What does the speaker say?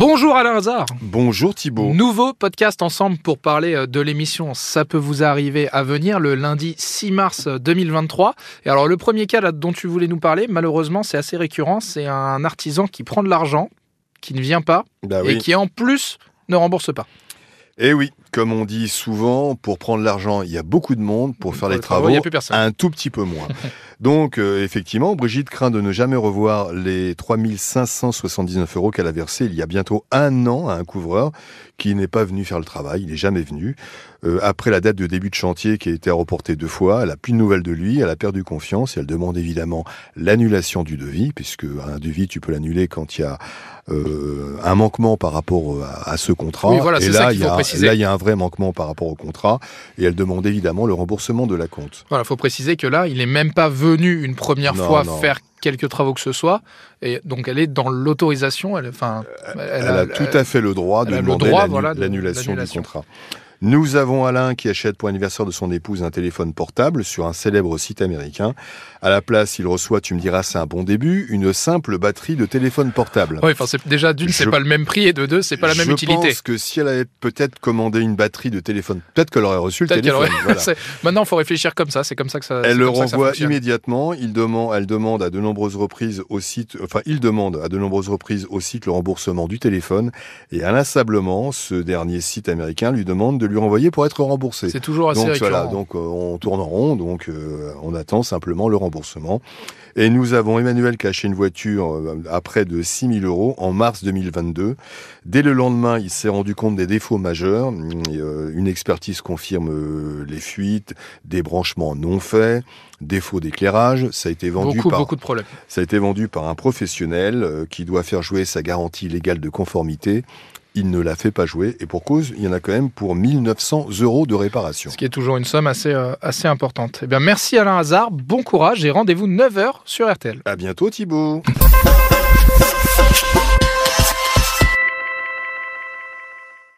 Bonjour Alain Hazard. Bonjour Thibault. Nouveau podcast ensemble pour parler euh, de l'émission Ça peut vous arriver à venir le lundi 6 mars 2023. Et alors le premier cas là, dont tu voulais nous parler, malheureusement c'est assez récurrent, c'est un artisan qui prend de l'argent, qui ne vient pas Bah et qui en plus ne rembourse pas. Eh oui, comme on dit souvent, pour prendre l'argent, il y a beaucoup de monde. Pour faire Pour les les travaux, travaux, il y a plus personne. un tout petit peu moins. Donc, euh, effectivement, Brigitte craint de ne jamais revoir les 3579 euros qu'elle a versés il y a bientôt un an à un couvreur qui n'est pas venu faire le travail. Il n'est jamais venu. Euh, après la date de début de chantier qui a été reportée deux fois, elle a plus de nouvelles de lui, elle a perdu confiance et elle demande évidemment l'annulation du devis, puisque un devis, tu peux l'annuler quand il y a euh, un manquement par rapport à, à ce contrat. Oui, voilà, et ça là, il y faut a, préciser. là, il y a un vrai manquement par rapport au contrat et elle demande évidemment le remboursement de la compte. Voilà, faut préciser que là, il n'est même pas venu une première Non, fois non. faire quelques travaux que ce soit, et donc elle est dans l'autorisation. Elle, enfin, Elle, a, tout à fait le droit de demander voilà, l'annulation du contrat. Nous avons Alain qui achète pour l'anniversaire de son épouse un téléphone portable sur un célèbre site américain. À la place, il reçoit, tu me diras, c'est un bon début, une simple batterie de téléphone portable. Enfin, c'est déjà d'une, c'est Je- pas le même prix, et de deux, c'est pas la même Je utilité. pense que si elle avait peut-être commandé une batterie de téléphone, peut-être qu'elle aurait reçu le téléphone. aurait- voilà. c'est- Maintenant, il faut réfléchir comme ça. C'est comme ça que ça. Elle le renvoie immédiatement. Il demande, elle demande à de nombreuses reprises au site, enfin, il demande à de nombreuses reprises au site le remboursement du téléphone. Et inlassablement, ce dernier site américain lui demande de lui renvoyer pour être remboursé. C'est toujours assez Donc récurrent. voilà, donc euh, on tourne en rond, donc euh, on attend simplement le remboursement. Et nous avons Emmanuel qui a acheté une voiture euh, à près de 6 000 euros en mars 2022. Dès le lendemain, il s'est rendu compte des défauts majeurs. Une expertise confirme les fuites, des branchements non faits, défaut d'éclairage. Ça a été vendu beaucoup, par beaucoup de problèmes. ça a été vendu par un professionnel qui doit faire jouer sa garantie légale de conformité. Il ne la fait pas jouer et pour cause, il y en a quand même pour 1900 euros de réparation. Ce qui est toujours une somme assez, euh, assez importante. Eh bien, merci Alain Hazard, bon courage et rendez-vous 9h sur RTL. À bientôt Thibaut